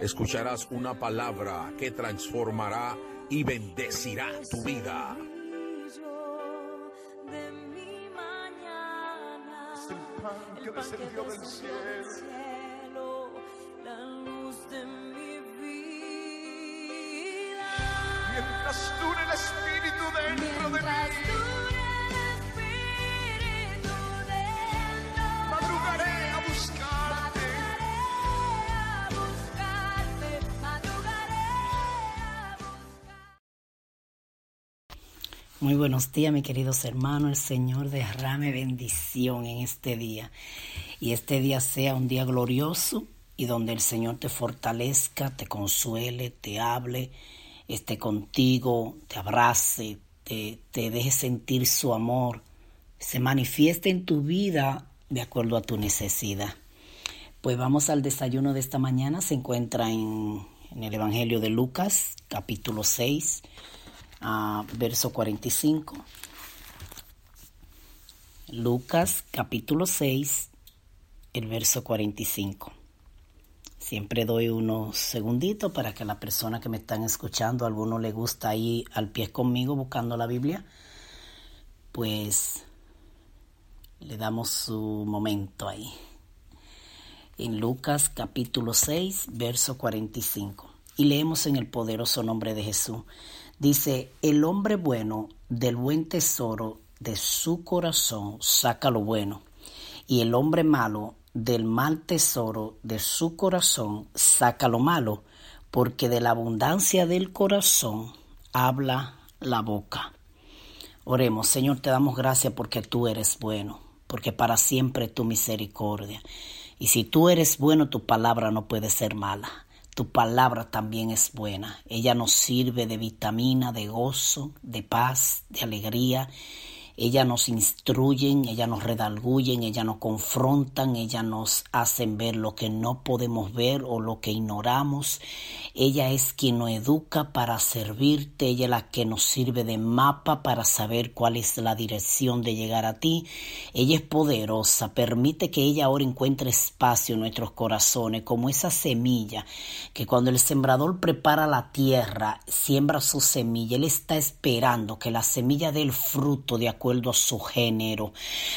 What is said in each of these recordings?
Escucharás una palabra que transformará y bendecirá tu vida. de mi mañana. Es el pan que descendió del cielo. la luz de mi vida. Mientras dure el Espíritu dentro de mí. Muy buenos días, mis queridos hermanos. El Señor derrame bendición en este día. Y este día sea un día glorioso y donde el Señor te fortalezca, te consuele, te hable, esté contigo, te abrace, te, te deje sentir su amor, se manifieste en tu vida de acuerdo a tu necesidad. Pues vamos al desayuno de esta mañana. Se encuentra en, en el Evangelio de Lucas, capítulo 6 a verso 45. Lucas capítulo 6, el verso 45. Siempre doy unos segunditos para que la persona que me están escuchando, a alguno le gusta ir al pie conmigo buscando la Biblia, pues le damos su momento ahí. En Lucas capítulo 6, verso 45. Y leemos en el poderoso nombre de Jesús. Dice, el hombre bueno del buen tesoro de su corazón saca lo bueno, y el hombre malo del mal tesoro de su corazón saca lo malo, porque de la abundancia del corazón habla la boca. Oremos, Señor, te damos gracias porque tú eres bueno, porque para siempre tu misericordia. Y si tú eres bueno, tu palabra no puede ser mala. Tu palabra también es buena. Ella nos sirve de vitamina, de gozo, de paz, de alegría. Ella nos instruyen, ella nos redalguyen, ella nos confrontan, ella nos hacen ver lo que no podemos ver o lo que ignoramos. Ella es quien nos educa para servirte, ella es la que nos sirve de mapa para saber cuál es la dirección de llegar a ti. Ella es poderosa, permite que ella ahora encuentre espacio en nuestros corazones, como esa semilla que cuando el sembrador prepara la tierra, siembra su semilla, él está esperando que la semilla dé el fruto de acuerdo su género.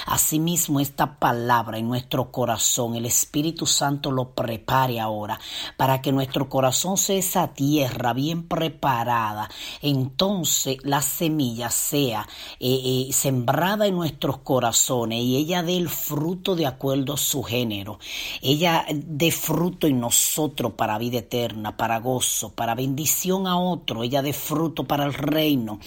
Asimismo, esta palabra en nuestro corazón, el Espíritu Santo lo prepare ahora para que nuestro corazón sea esa tierra bien preparada. Entonces la semilla sea eh, eh, sembrada en nuestros corazones y ella dé el fruto de acuerdo a su género. Ella dé fruto en nosotros para vida eterna, para gozo, para bendición a otro. Ella dé fruto para el reino.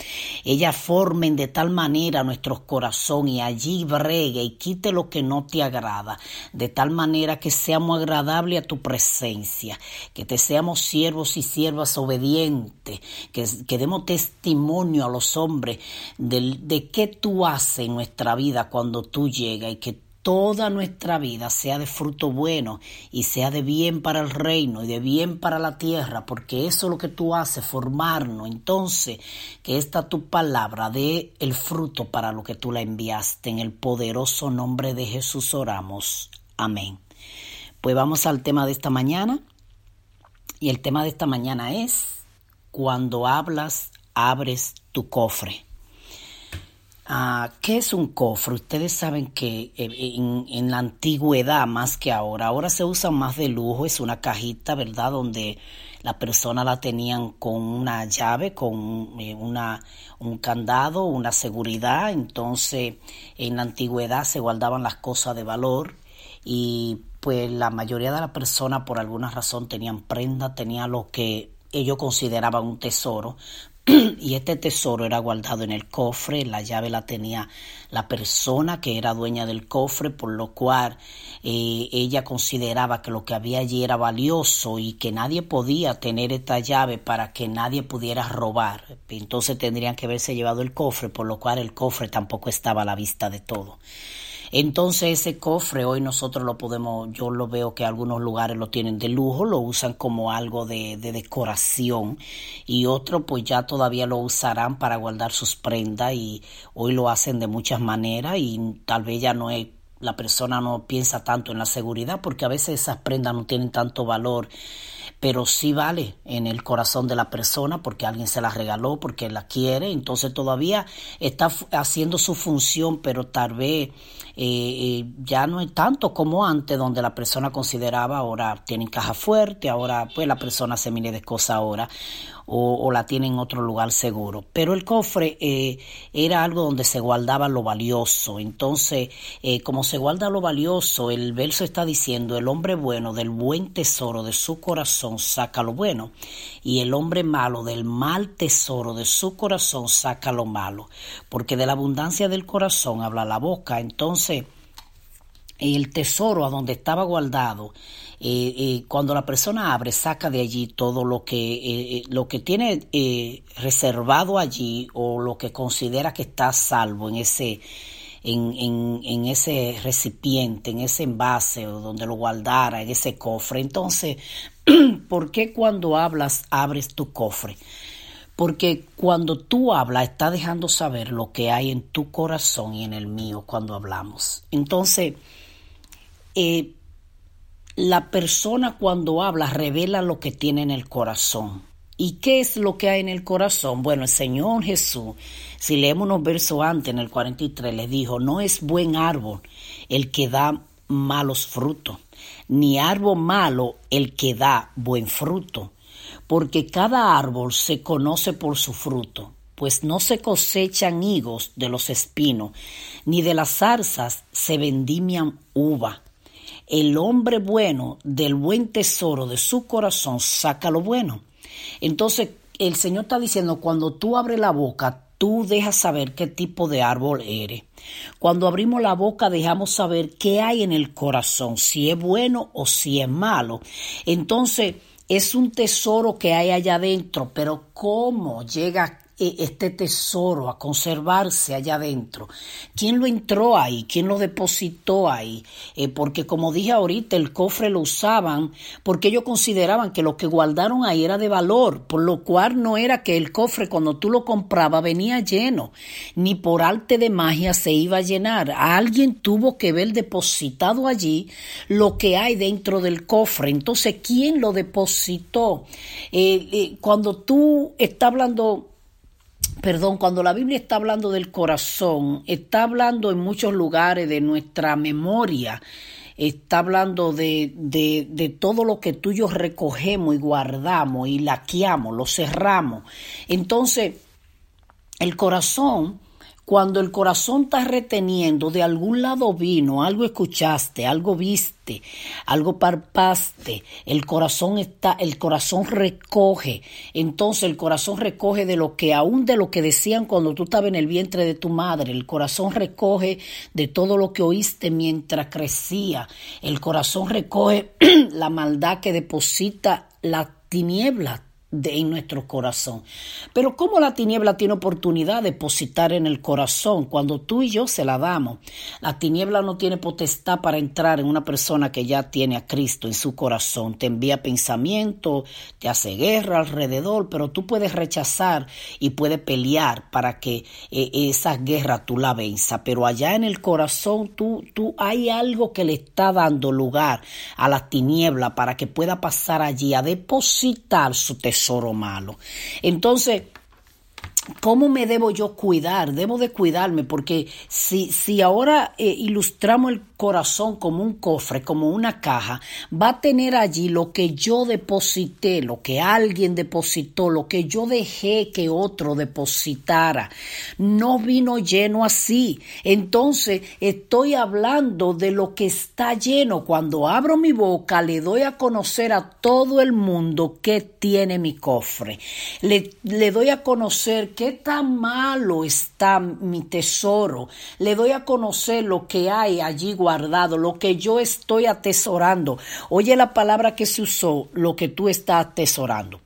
Ella formen de tal manera nuestros corazones y allí bregue y quite lo que no te agrada, de tal manera que seamos agradables a tu presencia, que te seamos siervos y siervas obedientes, que, que demos testimonio a los hombres de, de qué tú haces en nuestra vida cuando tú llegas y que toda nuestra vida sea de fruto bueno y sea de bien para el reino y de bien para la tierra, porque eso es lo que tú haces, formarnos. Entonces, que esta tu palabra dé el fruto para lo que tú la enviaste. En el poderoso nombre de Jesús oramos. Amén. Pues vamos al tema de esta mañana. Y el tema de esta mañana es, cuando hablas, abres tu cofre. Ah, ¿Qué es un cofre? Ustedes saben que eh, en, la antigüedad más que ahora, ahora se usa más de lujo, es una cajita, ¿verdad? Donde la persona la tenían con una llave, con eh, una, un candado, una seguridad. Entonces, en la antigüedad se guardaban las cosas de valor y pues la mayoría de las personas por alguna razón tenían prenda, tenían lo que ellos consideraban un tesoro, y este tesoro era guardado en el cofre, la llave la tenía la persona que era dueña del cofre, por lo cual eh, ella consideraba que lo que había allí era valioso y que nadie podía tener esta llave para que nadie pudiera robar. Entonces tendrían que haberse llevado el cofre, por lo cual el cofre tampoco estaba a la vista de todo. Entonces ese cofre hoy nosotros lo podemos, yo lo veo que algunos lugares lo tienen de lujo, lo usan como algo de, decoración y otros pues ya todavía lo usarán para guardar sus prendas y hoy lo hacen de muchas maneras y tal vez ya no es la persona no piensa tanto en la seguridad porque a veces esas prendas no tienen tanto valor pero sí vale en el corazón de la persona porque alguien se la regaló, porque la quiere, entonces todavía está haciendo su función, pero tal vez eh, ya no es tanto como antes, donde la persona consideraba ahora tienen caja fuerte, ahora pues la persona se mire de cosas ahora o, la tiene en otro lugar seguro. Pero el cofre eh, era algo donde se guardaba lo valioso. Entonces, eh, como se guarda lo valioso, el verso está diciendo, el hombre bueno del buen tesoro de su corazón saca lo bueno, y el hombre malo del mal tesoro de su corazón saca lo malo, porque de la abundancia del corazón habla la boca. Entonces, el tesoro a donde estaba guardado eh, eh, cuando la persona abre, saca de allí todo lo que, eh, lo que tiene reservado allí o lo que considera que está salvo en ese, en, en, en, ese recipiente, en ese envase o donde lo guardara, en ese cofre. Entonces, ¿por qué cuando hablas abres tu cofre? Porque cuando tú hablas, estás dejando saber lo que hay en tu corazón y en el mío cuando hablamos. Entonces, eh, la persona cuando habla revela lo que tiene en el corazón. ¿Y qué es lo que hay en el corazón? Bueno, el Señor Jesús, si leemos unos versos antes, en el 43, le dijo, no es buen árbol el que da malos frutos, ni árbol malo el que da buen fruto, porque cada árbol se conoce por su fruto, pues no se cosechan higos de los espinos, ni de las zarzas se vendimian uva el hombre bueno del buen tesoro de su corazón saca lo bueno. Entonces, el Señor está diciendo, cuando tú abres la boca, tú dejas saber qué tipo de árbol eres. Cuando abrimos la boca dejamos saber qué hay en el corazón, si es bueno o si es malo. Entonces, es un tesoro que hay allá adentro, pero cómo llega este tesoro a conservarse allá adentro. ¿Quién lo entró ahí? ¿Quién lo depositó ahí? Eh, porque como dije ahorita, el cofre lo usaban porque ellos consideraban que lo que guardaron ahí era de valor, por lo cual no era que el cofre cuando tú lo comprabas venía lleno, ni por arte de magia se iba a llenar. Alguien tuvo que ver depositado allí lo que hay dentro del cofre. Entonces, ¿quién lo depositó? Eh, eh, cuando tú estás hablando perdón, cuando la Biblia está hablando del corazón, está hablando en muchos lugares de nuestra memoria, está hablando de, de, de todo lo que tú y yo recogemos y guardamos y laqueamos, lo cerramos. Entonces, el corazón cuando el corazón está reteniendo, de algún lado vino, algo escuchaste, algo viste, algo parpaste, el corazón está, el corazón recoge. Entonces el corazón recoge de lo que, aún de lo que decían cuando tú estabas en el vientre de tu madre, el corazón recoge de todo lo que oíste mientras crecía. El corazón recoge la maldad que deposita la tiniebla en nuestro corazón. Pero ¿cómo la tiniebla tiene oportunidad de depositar en el corazón cuando tú y yo se la damos? La tiniebla no tiene potestad para entrar en una persona que ya tiene a Cristo en su corazón. Te envía pensamiento, te hace guerra alrededor, pero tú puedes rechazar y puedes pelear para que eh, esa guerra tú la venza. Pero allá en el corazón tú, tú hay algo que le está dando lugar a la tiniebla para que pueda pasar allí a depositar su tesoro malo. Entonces, ¿Cómo me debo yo cuidar? Debo de cuidarme porque si, si ahora eh, ilustramos el corazón como un cofre, como una caja, va a tener allí lo que yo deposité, lo que alguien depositó, lo que yo dejé que otro depositara. No vino lleno así. Entonces estoy hablando de lo que está lleno. Cuando abro mi boca le doy a conocer a todo el mundo qué tiene mi cofre. Le, le doy a conocer qué tan malo está mi tesoro. Le doy a conocer lo que hay allí guardado, lo que yo estoy atesorando. Oye la palabra que se usó, lo que tú estás atesorando.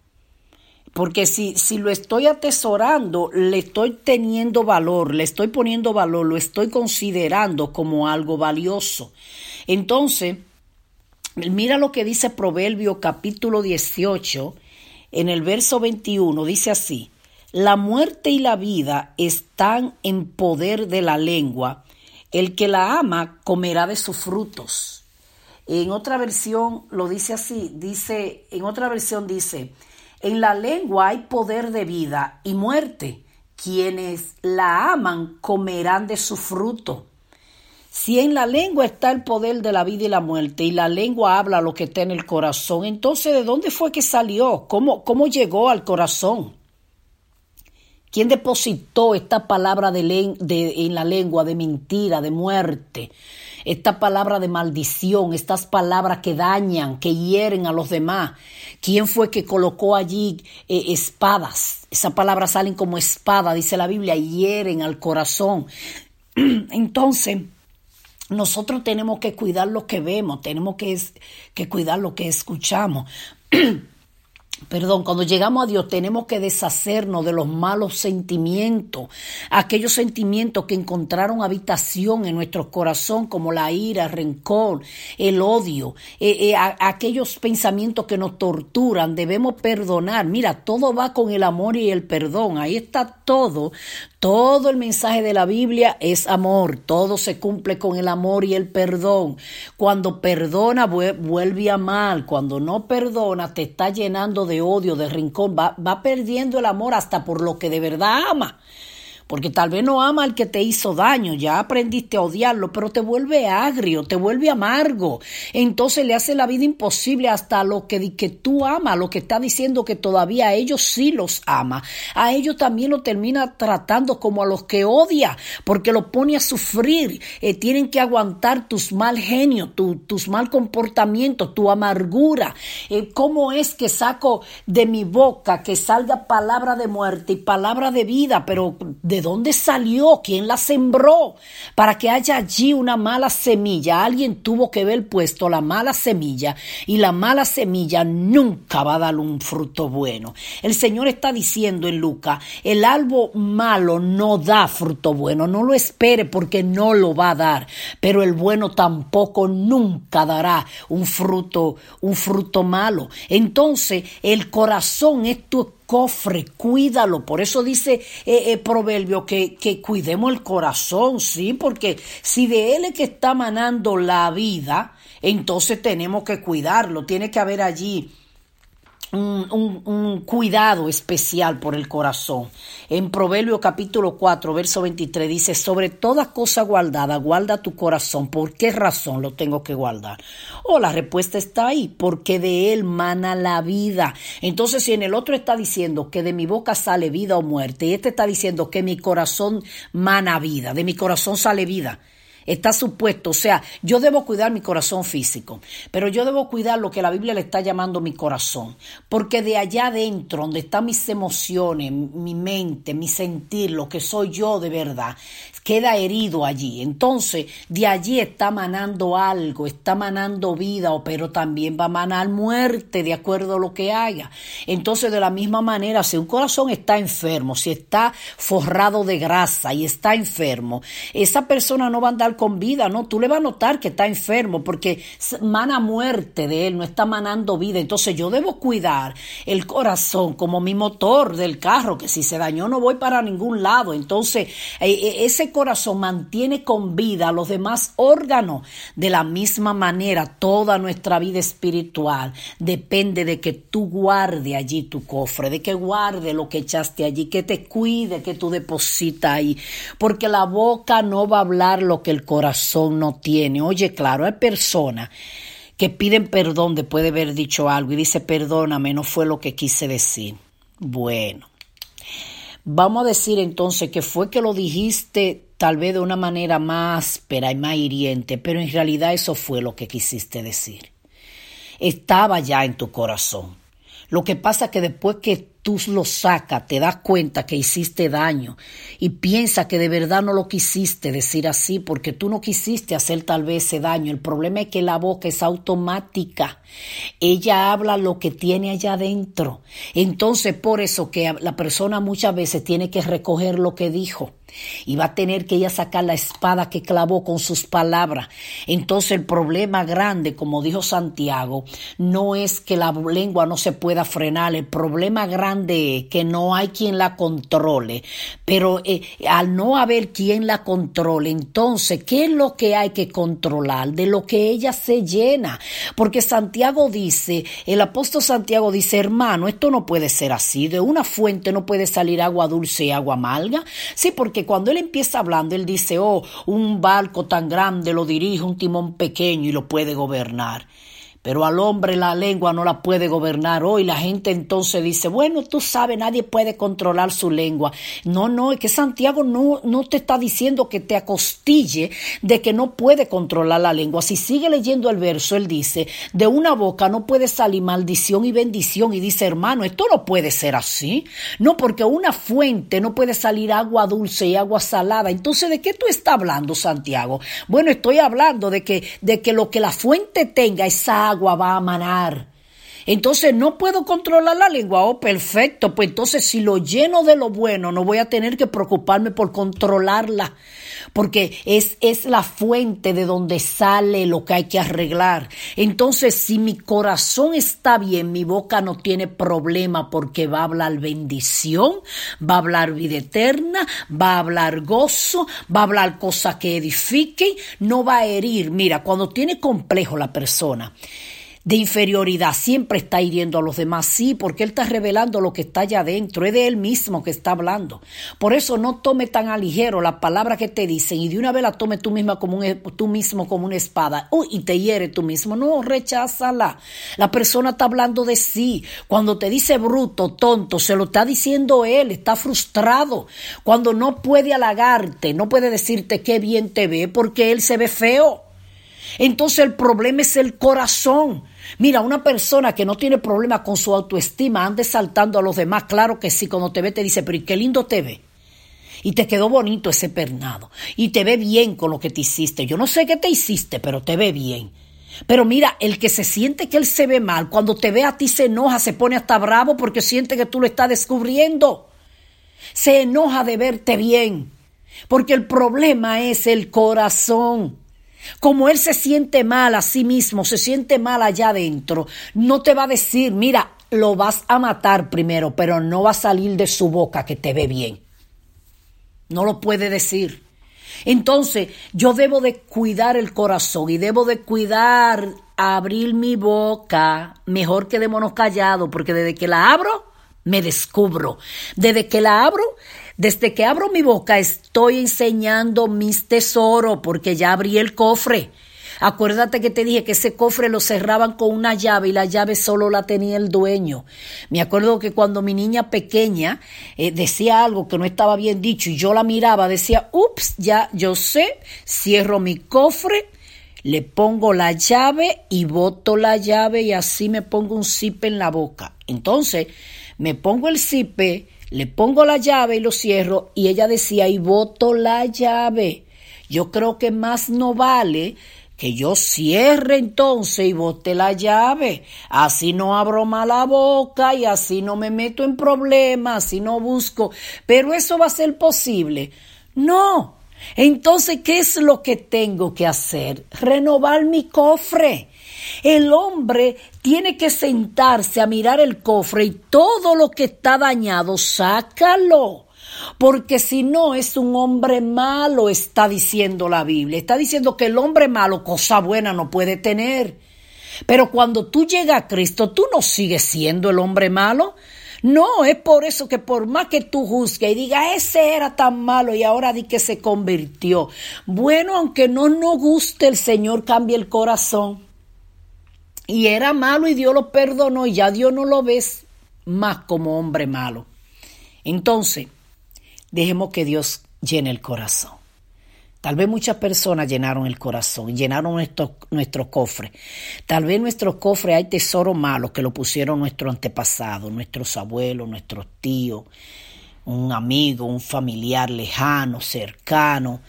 Porque si, si lo estoy atesorando, le estoy teniendo valor, le estoy poniendo valor, lo estoy considerando como algo valioso. Entonces, mira lo que dice Proverbio capítulo 18, en el verso 21, dice así, la muerte y la vida están en poder de la lengua. El que la ama comerá de sus frutos. En otra versión lo dice así, dice, en otra versión dice, en la lengua hay poder de vida y muerte. Quienes la aman comerán de su fruto. Si en la lengua está el poder de la vida y la muerte y la lengua habla lo que está en el corazón, entonces ¿de dónde fue que salió? ¿Cómo, cómo llegó al corazón? ¿Quién depositó esta palabra de, en la lengua de mentira, de muerte? Esta palabra de maldición, estas palabras que dañan, que hieren a los demás. ¿Quién fue que colocó allí eh, espadas? Esas palabras salen como espada, dice la Biblia, hieren al corazón. Entonces, nosotros tenemos que cuidar lo que vemos, tenemos que, que cuidar lo que escuchamos. Perdón, cuando llegamos a Dios tenemos que deshacernos de los malos sentimientos, aquellos sentimientos que encontraron habitación en nuestro corazón, como la ira, el rencor, el odio, eh, eh, aquellos pensamientos que nos torturan. Debemos perdonar. Mira, todo va con el amor y el perdón. Ahí está todo. Todo el mensaje de la Biblia es amor, todo se cumple con el amor y el perdón. Cuando perdona, vuelve a mal, cuando no perdona, te está llenando de odio, de rincón, va, va perdiendo el amor hasta por lo que de verdad ama porque tal vez no ama al que te hizo daño, ya aprendiste a odiarlo, pero te vuelve agrio, te vuelve amargo. Entonces le hace la vida imposible hasta lo que, que tú amas, lo que está diciendo que todavía a ellos sí los ama. A ellos también lo termina tratando como a los que odia, porque lo pone a sufrir. Eh, tienen que aguantar tus mal genio, tus mal comportamientos, tu amargura. Eh, ¿Cómo es que saco de mi boca que salga palabra de muerte y palabra de vida, pero de ¿De dónde salió? ¿Quién la sembró? Para que haya allí una mala semilla. Alguien tuvo que ver puesto la mala semilla y la mala semilla nunca va a dar un fruto bueno. El Señor está diciendo en Lucas, el árbol malo no da fruto bueno. No lo espere porque no lo va a dar. Pero el bueno tampoco nunca dará un fruto, un fruto malo. Entonces el corazón es tu cofre, cuídalo. Por eso dice eh, eh, Proverbio que, que cuidemos el corazón, ¿sí? Porque si de él es que está manando la vida, entonces tenemos que cuidarlo. Tiene que haber allí un, cuidado especial por el corazón. En Proverbio capítulo 4, verso 23 dice, sobre toda cosa guardada, guarda tu corazón. ¿Por qué razón lo tengo que guardar? Oh, la respuesta está ahí, porque de él mana la vida. Entonces, si en el otro está diciendo que de mi boca sale vida o muerte, y este está diciendo que mi corazón mana vida, de mi corazón sale vida. Está supuesto, o sea, yo debo cuidar mi corazón físico, pero yo debo cuidar lo que la Biblia le está llamando mi corazón, porque de allá adentro, donde están mis emociones, mi mente, mi sentir, lo que soy yo de verdad, queda herido allí. Entonces, de allí está manando algo, está manando vida, pero también va a manar muerte, de acuerdo a lo que haya. Entonces, de la misma manera, si un corazón está enfermo, si está forrado de grasa y está enfermo, esa persona no va a andar con vida, ¿no? Tú le vas a notar que está enfermo porque mana muerte de él, no está manando vida. Entonces, yo debo cuidar el corazón como mi motor del carro, que si se dañó no voy para ningún lado. Entonces, eh, eh, ese corazón mantiene con vida a los demás órganos. De la misma manera, toda nuestra vida espiritual depende de que tú guarde allí tu cofre, de que guarde lo que echaste allí, que te cuide, que tú depositas ahí, porque la boca no va a hablar lo que el corazón no tiene. Oye, claro, hay personas que piden perdón después de haber dicho algo y dice, perdóname, no fue lo que quise decir. Bueno, vamos a decir entonces que fue que lo dijiste tal vez de una manera más áspera y más hiriente, pero en realidad eso fue lo que quisiste decir. Estaba ya en tu corazón. Lo que pasa es que después que tú lo sacas, te das cuenta que hiciste daño y piensa que de verdad no lo quisiste decir así porque tú no quisiste hacer tal vez ese daño. El problema es que la boca es automática. Ella habla lo que tiene allá adentro. Entonces, por eso que la persona muchas veces tiene que recoger lo que dijo y va a tener que ella sacar la espada que clavó con sus palabras. Entonces el problema grande, como dijo Santiago, no es que la lengua no se pueda frenar, el problema grande es que no hay quien la controle, pero eh, al no haber quien la controle, entonces, ¿qué es lo que hay que controlar? De lo que ella se llena, porque Santiago dice, el apóstol Santiago dice, hermano, esto no puede ser así, de una fuente no puede salir agua dulce y agua amarga, sí, porque cuando él empieza hablando, él dice, oh, un barco tan grande lo dirige un timón pequeño y lo puede gobernar. Pero al hombre la lengua no la puede gobernar hoy. La gente entonces dice, bueno, tú sabes, nadie puede controlar su lengua. No, no, es que Santiago no, no te está diciendo que te acostille de que no puede controlar la lengua. Si sigue leyendo el verso, él dice, de una boca no puede salir maldición y bendición. Y dice, hermano, esto no puede ser así. No, porque una fuente no puede salir agua dulce y agua salada. Entonces, ¿de qué tú estás hablando, Santiago? Bueno, estoy hablando de que, de que lo que la fuente tenga, esa agua va a manar. Entonces no puedo controlar la lengua. Oh, perfecto. Pues entonces si lo lleno de lo bueno, no voy a tener que preocuparme por controlarla porque es, es la fuente de donde sale lo que hay que arreglar. Entonces, si mi corazón está bien, mi boca no tiene problema porque va a hablar bendición, va a hablar vida eterna, va a hablar gozo, va a hablar cosas que edifiquen, no va a herir. Mira, cuando tiene complejo la persona, de inferioridad, siempre está hiriendo a los demás, sí, porque él está revelando lo que está allá adentro, es de él mismo que está hablando. Por eso no tome tan a ligero la palabra que te dicen y de una vez la tome tú, misma como un, tú mismo como una espada Uy, y te hiere tú mismo. No, recházala. La persona está hablando de sí. Cuando te dice bruto, tonto, se lo está diciendo él, está frustrado. Cuando no puede halagarte, no puede decirte qué bien te ve porque él se ve feo. Entonces el problema es el corazón. Mira, una persona que no tiene problema con su autoestima anda saltando a los demás, claro que sí, cuando te ve te dice, pero qué lindo te ve. Y te quedó bonito ese pernado. Y te ve bien con lo que te hiciste. Yo no sé qué te hiciste, pero te ve bien. Pero mira, el que se siente que él se ve mal, cuando te ve a ti se enoja, se pone hasta bravo porque siente que tú lo estás descubriendo. Se enoja de verte bien. Porque el problema es el corazón. Como él se siente mal a sí mismo, se siente mal allá adentro, no te va a decir, mira, lo vas a matar primero, pero no va a salir de su boca que te ve bien. No lo puede decir. Entonces, yo debo de cuidar el corazón y debo de cuidar abrir mi boca mejor que de monos callado, porque desde que la abro, me descubro. Desde que la abro, desde que abro mi boca estoy enseñando mis tesoros porque ya abrí el cofre. Acuérdate que te dije que ese cofre lo cerraban con una llave y la llave solo la tenía el dueño. Me acuerdo que cuando mi niña pequeña eh, decía algo que no estaba bien dicho y yo la miraba, decía, ups, ya yo sé, cierro mi cofre, le pongo la llave y boto la llave y así me pongo un zipe en la boca. Entonces, me pongo el zipe, le pongo la llave y lo cierro y ella decía, y boto la llave. Yo creo que más no vale que yo cierre entonces y bote la llave. Así no abro más la boca y así no me meto en problemas, así no busco. Pero eso va a ser posible. No. Entonces, ¿qué es lo que tengo que hacer? Renovar mi cofre. El hombre tiene que sentarse a mirar el cofre y todo lo que está dañado, sácalo. Porque si no es un hombre malo, está diciendo la Biblia. Está diciendo que el hombre malo cosa buena no puede tener. Pero cuando tú llegas a Cristo, tú no sigues siendo el hombre malo. No, es por eso que por más que tú juzgues y digas, ese era tan malo y ahora di que se convirtió. Bueno, aunque no nos guste, el Señor cambia el corazón. Y era malo y Dios lo perdonó y ya Dios no lo ves más como hombre malo. Entonces, Dejemos que Dios llene el corazón. Tal vez muchas personas llenaron el corazón, llenaron nuestro, nuestro cofre. Tal vez en nuestro cofre hay tesoros malos que lo pusieron nuestros antepasados, nuestros abuelos, nuestros tíos, un amigo, un familiar lejano, cercano.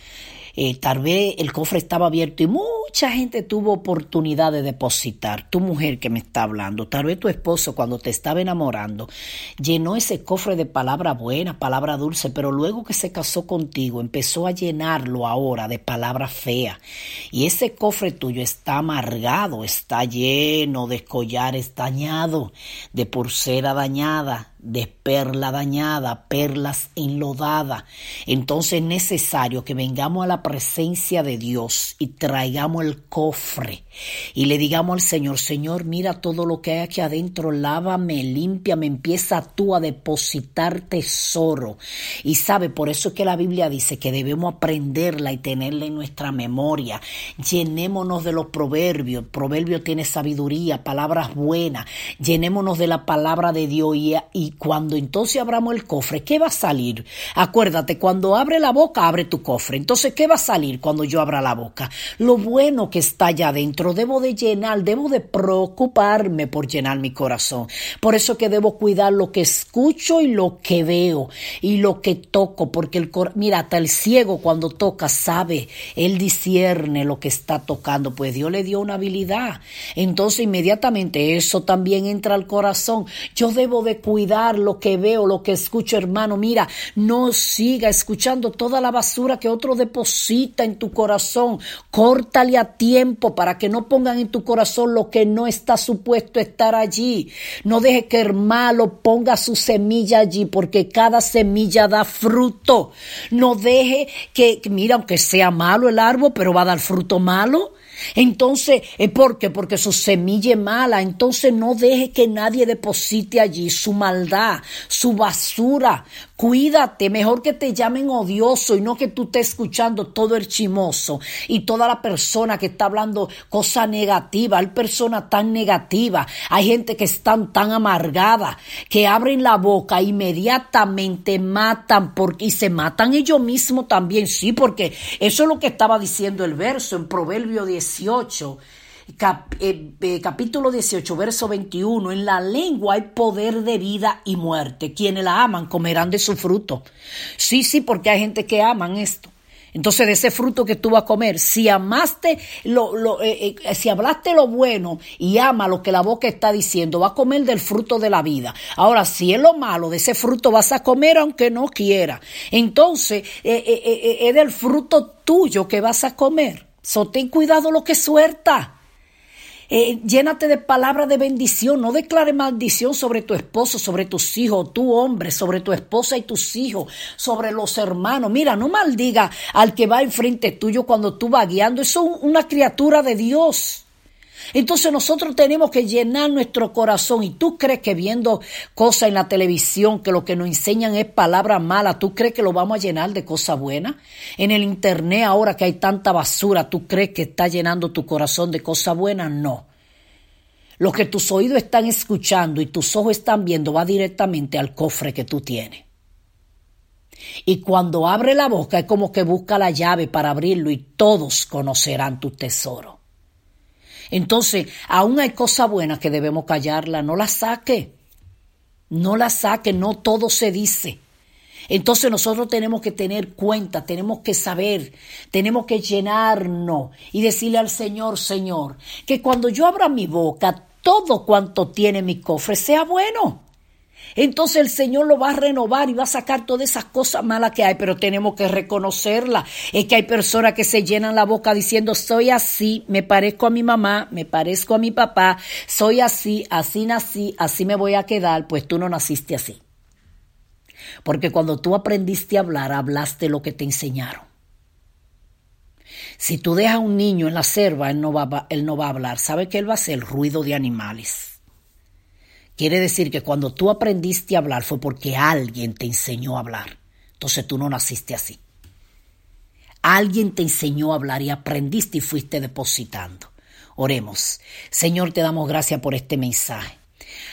Eh, tal vez el cofre estaba abierto y mucha gente tuvo oportunidad de depositar. Tu mujer que me está hablando, tal vez tu esposo cuando te estaba enamorando, llenó ese cofre de palabra buena, palabra dulce, pero luego que se casó contigo empezó a llenarlo ahora de palabra fea. Y ese cofre tuyo está amargado, está lleno de collares dañados, de pulsera dañada, de perla dañada, perlas enlodadas. Entonces es necesario que vengamos a la presencia de Dios y traigamos el cofre y le digamos al Señor, Señor, mira todo lo que hay aquí adentro, lávame, límpiame, empieza tú a depositar tesoro. Y sabe, por eso es que la Biblia dice que debemos aprenderla y tenerla en nuestra memoria. Llenémonos de los proverbios, proverbio tiene sabiduría, palabras buenas, llenémonos de la palabra de Dios y, y cuando entonces abramos el cofre, ¿qué va a salir? Acuérdate, cuando abre la boca, abre tu cofre. Entonces, ¿qué va a salir cuando yo abra la boca? Lo bueno que está allá adentro, debo de llenar, debo de preocuparme por llenar mi corazón. Por eso que debo cuidar lo que escucho y lo que veo y lo que toco, porque el mira, hasta el ciego cuando toca sabe, él discierne lo que está tocando, pues Dios le dio una habilidad. Entonces, inmediatamente eso también entra al corazón. Yo debo de cuidar lo que veo, lo que escucho, hermano. Mira, no siga escuchando toda la basura que otro deposita en tu corazón. Córtale a tiempo para que no pongan en tu corazón lo que no está supuesto estar allí. No deje que el malo ponga su semilla allí, porque cada semilla da fruto. No deje que, mira, aunque sea malo el árbol, pero va a dar fruto malo. Entonces, ¿por qué? Porque su semilla es mala. Entonces no deje que nadie deposite allí su maldad, su basura. Cuídate, mejor que te llamen odioso y no que tú estés escuchando todo el chimoso y toda la persona que está hablando cosa negativa. Hay personas tan negativas, hay gente que están tan amargada que abren la boca inmediatamente matan porque, y se matan ellos mismos también. Sí, porque eso es lo que estaba diciendo el verso en Proverbio 18 eh, eh, capítulo 18, verso 21, en la lengua hay poder de vida y muerte. Quienes la aman comerán de su fruto. Sí, sí, porque hay gente que aman esto. Entonces, de ese fruto que tú vas a comer, si amaste, lo, eh, si hablaste lo bueno y ama lo que la boca está diciendo, va a comer del fruto de la vida. Ahora, si es lo malo, de ese fruto vas a comer aunque no quiera. Entonces, es del fruto tuyo que vas a comer. So, ten cuidado lo que suelta. Eh, llénate de palabras de bendición. No declare maldición sobre tu esposo, sobre tus hijos, tu hombre, sobre tu esposa y tus hijos, sobre los hermanos. Mira, no maldiga al que va enfrente tuyo cuando tú vas guiando. Eso es una criatura de Dios. Entonces nosotros tenemos que llenar nuestro corazón. Y tú crees que viendo cosas en la televisión, que lo que nos enseñan es palabras malas, ¿tú crees que lo vamos a llenar de cosas buenas? En el Internet ahora que hay tanta basura, ¿tú crees que está llenando tu corazón de cosas buenas? No. Lo que tus oídos están escuchando y tus ojos están viendo va directamente al cofre que tú tienes. Y cuando abre la boca es como que busca la llave para abrirlo y todos conocerán tu tesoro. Entonces, aún hay cosas buenas que debemos callarla, no las saque. No las saque, no todo se dice. Entonces nosotros tenemos que tener cuenta, tenemos que saber, tenemos que llenarnos y decirle al Señor, Señor, que cuando yo abra mi boca, todo cuanto tiene mi cofre sea bueno. Entonces el Señor lo va a renovar y va a sacar todas esas cosas malas que hay, pero tenemos que reconocerla. Es que hay personas que se llenan la boca diciendo, soy así, me parezco a mi mamá, me parezco a mi papá, soy así, así nací, así me voy a quedar, pues tú no naciste así. Porque cuando tú aprendiste a hablar, hablaste lo que te enseñaron. Si tú dejas a un niño en la selva, él no va, él no va a hablar. ¿Sabe qué él va a hacer? Ruido de animales. Quiere decir que cuando tú aprendiste a hablar fue porque alguien te enseñó a hablar. Entonces tú no naciste así. Alguien te enseñó a hablar y aprendiste y fuiste depositando. Oremos. Señor, te damos gracias por este mensaje.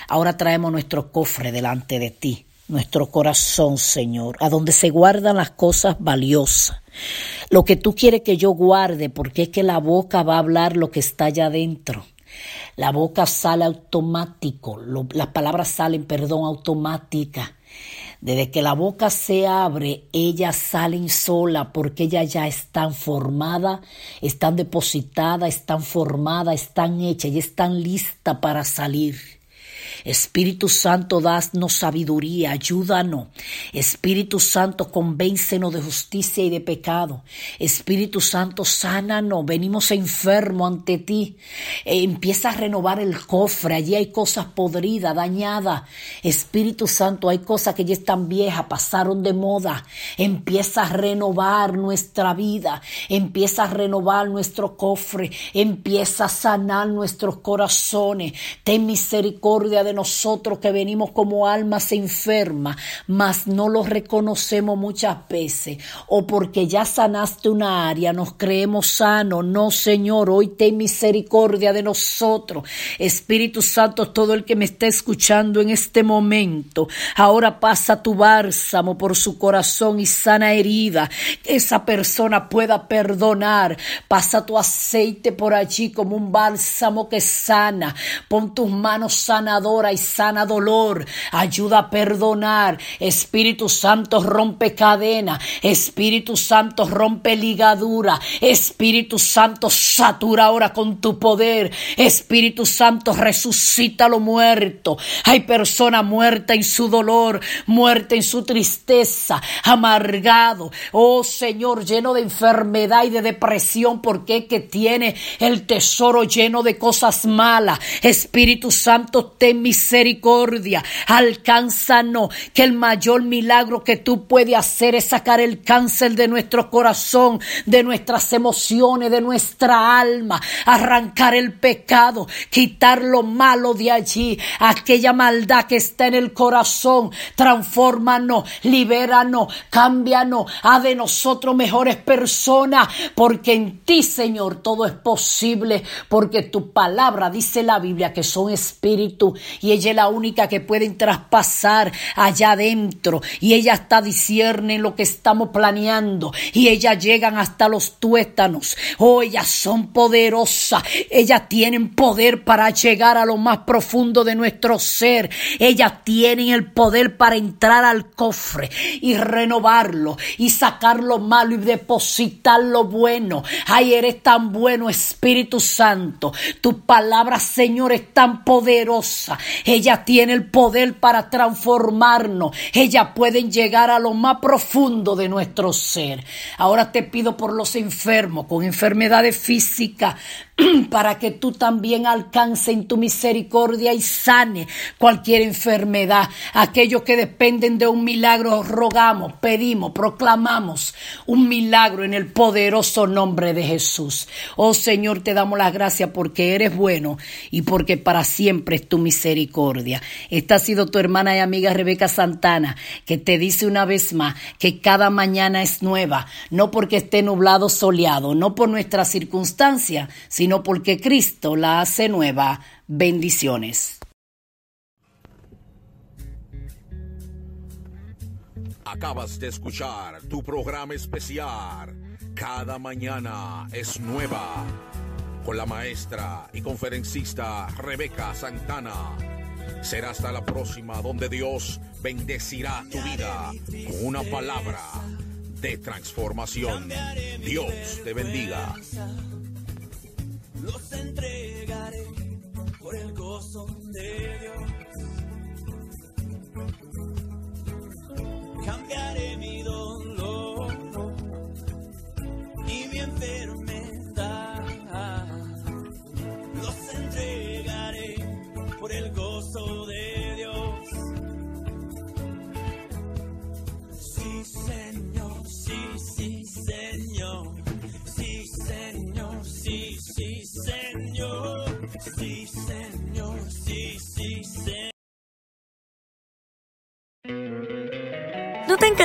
Ahora traemos nuestro cofre delante de ti, nuestro corazón, Señor, a donde se guardan las cosas valiosas. Lo que tú quieres que yo guarde, porque es que la boca va a hablar lo que está allá adentro. La boca sale automático, las palabras salen, perdón, automática. Desde que la boca se abre, ellas salen sola porque ellas ya están formadas, están depositadas, están formadas, están hechas y están listas para salir. Espíritu Santo, danos sabiduría, ayúdanos. Espíritu Santo, convéncenos de justicia y de pecado. Espíritu Santo, sánanos. Venimos enfermos ante ti. Eh, empieza a renovar el cofre. Allí hay cosas podridas, dañadas. Espíritu Santo, hay cosas que ya están viejas, pasaron de moda. Empieza a renovar nuestra vida. Empieza a renovar nuestro cofre. Empieza a sanar nuestros corazones. Ten misericordia de nosotros que venimos como almas enfermas, mas no lo reconocemos muchas veces, o porque ya sanaste una área, nos creemos sanos. No, Señor, hoy ten misericordia de nosotros. Espíritu Santo, todo el que me está escuchando en este momento, ahora pasa tu bálsamo por su corazón y sana herida, que esa persona pueda perdonar. Pasa tu aceite por allí como un bálsamo que sana. Pon tus manos sanadoras y sana dolor. Ayuda a perdonar. Espíritu Santo rompe cadena. Espíritu Santo rompe ligadura. Espíritu Santo satura ahora con tu poder. Espíritu Santo resucita lo muerto. Hay persona muerta en su dolor, muerta en su tristeza, amargado. Oh Señor, lleno de enfermedad y de depresión porque que tiene el tesoro lleno de cosas malas. Espíritu Santo, ten misericordia, alcánzanos, que el mayor milagro que tú puedes hacer es sacar el cáncer de nuestro corazón, de nuestras emociones, de nuestra alma, arrancar el pecado, quitar lo malo de allí, aquella maldad que está en el corazón, transfórmanos, libéranos, cámbianos, haz de nosotros mejores personas, porque en ti, Señor, todo es posible, porque tu palabra dice la Biblia que son espíritu y ella es la única que pueden traspasar allá adentro y ella está discierne lo que estamos planeando y ellas llegan hasta los tuétanos. Oh, ellas son poderosas, ellas tienen poder para llegar a lo más profundo de nuestro ser. Ellas tienen el poder para entrar al cofre y renovarlo y sacar lo malo y depositar lo bueno. Ay, eres tan bueno, Espíritu Santo. Tu palabra, Señor, es tan poderosa. Ella tiene el poder para transformarnos. Ella pueden llegar a lo más profundo de nuestro ser. Ahora te pido por los enfermos con enfermedades físicas, para que tú también alcance en tu misericordia y sane cualquier enfermedad. Aquellos que dependen de un milagro, rogamos, pedimos, proclamamos un milagro en el poderoso nombre de Jesús. Oh Señor, te damos las gracias porque eres bueno y porque para siempre es tu misericordia. Esta ha sido tu hermana y amiga Rebeca Santana, que te dice una vez más que cada mañana es nueva, no porque esté nublado soleado, no por nuestras circunstancias, sino porque Cristo la hace nueva. Bendiciones. Acabas de escuchar tu programa especial. Cada mañana es nueva. Con la maestra y conferencista Rebeca Santana. Será hasta la próxima donde Dios bendecirá tu vida con una palabra de transformación. Dios te bendiga. Los entregaré por el gozo de Dios. Cambiaré mi dolor